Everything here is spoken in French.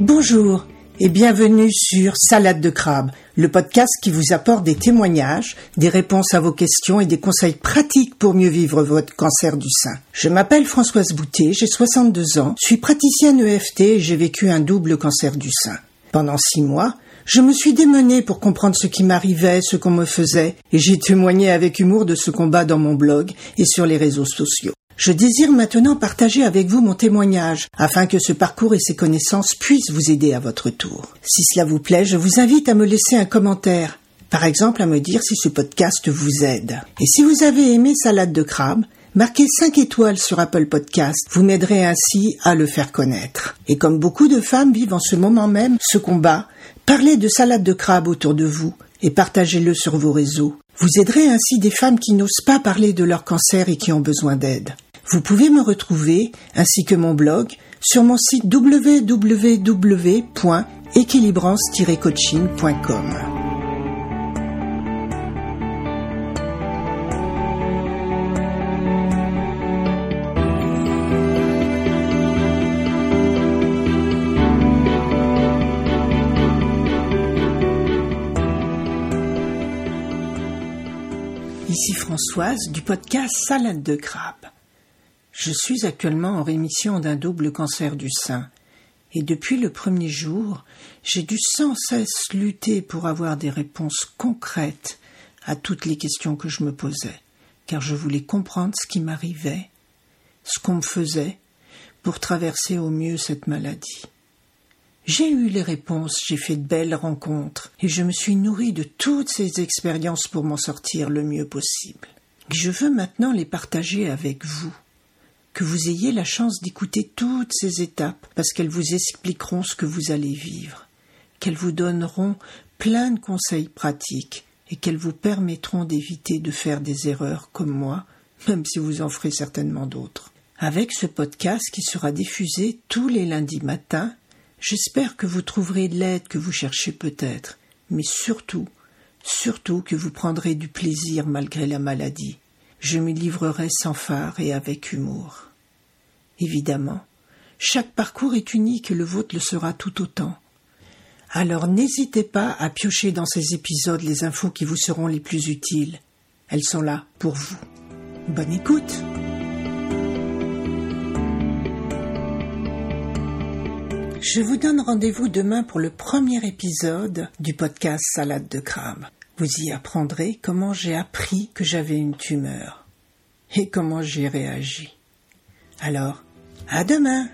Bonjour et bienvenue sur Salade de crabe, le podcast qui vous apporte des témoignages, des réponses à vos questions et des conseils pratiques pour mieux vivre votre cancer du sein. Je m'appelle Françoise Boutet, j'ai 62 ans, suis praticienne EFT et j'ai vécu un double cancer du sein. Pendant six mois, je me suis démenée pour comprendre ce qui m'arrivait, ce qu'on me faisait, et j'ai témoigné avec humour de ce combat dans mon blog et sur les réseaux sociaux. Je désire maintenant partager avec vous mon témoignage, afin que ce parcours et ces connaissances puissent vous aider à votre tour. Si cela vous plaît, je vous invite à me laisser un commentaire, par exemple à me dire si ce podcast vous aide. Et si vous avez aimé Salade de crabe, marquez 5 étoiles sur Apple Podcast, vous m'aiderez ainsi à le faire connaître. Et comme beaucoup de femmes vivent en ce moment même ce combat, parlez de salade de crabe autour de vous et partagez-le sur vos réseaux. Vous aiderez ainsi des femmes qui n'osent pas parler de leur cancer et qui ont besoin d'aide. Vous pouvez me retrouver, ainsi que mon blog, sur mon site www.équilibrance-coaching.com. Ici Françoise du podcast Salade de crabe. Je suis actuellement en rémission d'un double cancer du sein, et depuis le premier jour, j'ai dû sans cesse lutter pour avoir des réponses concrètes à toutes les questions que je me posais, car je voulais comprendre ce qui m'arrivait, ce qu'on me faisait, pour traverser au mieux cette maladie. J'ai eu les réponses, j'ai fait de belles rencontres, et je me suis nourri de toutes ces expériences pour m'en sortir le mieux possible. Je veux maintenant les partager avec vous que vous ayez la chance d'écouter toutes ces étapes, parce qu'elles vous expliqueront ce que vous allez vivre, qu'elles vous donneront plein de conseils pratiques et qu'elles vous permettront d'éviter de faire des erreurs comme moi, même si vous en ferez certainement d'autres. Avec ce podcast qui sera diffusé tous les lundis matins, j'espère que vous trouverez l'aide que vous cherchez peut-être, mais surtout, surtout que vous prendrez du plaisir malgré la maladie. Je m'y livrerai sans phare et avec humour. Évidemment, chaque parcours est unique et le vôtre le sera tout autant. Alors n'hésitez pas à piocher dans ces épisodes les infos qui vous seront les plus utiles. Elles sont là pour vous. Bonne écoute. Je vous donne rendez-vous demain pour le premier épisode du podcast Salade de crabe. Vous y apprendrez comment j'ai appris que j'avais une tumeur et comment j'ai réagi. Alors, à demain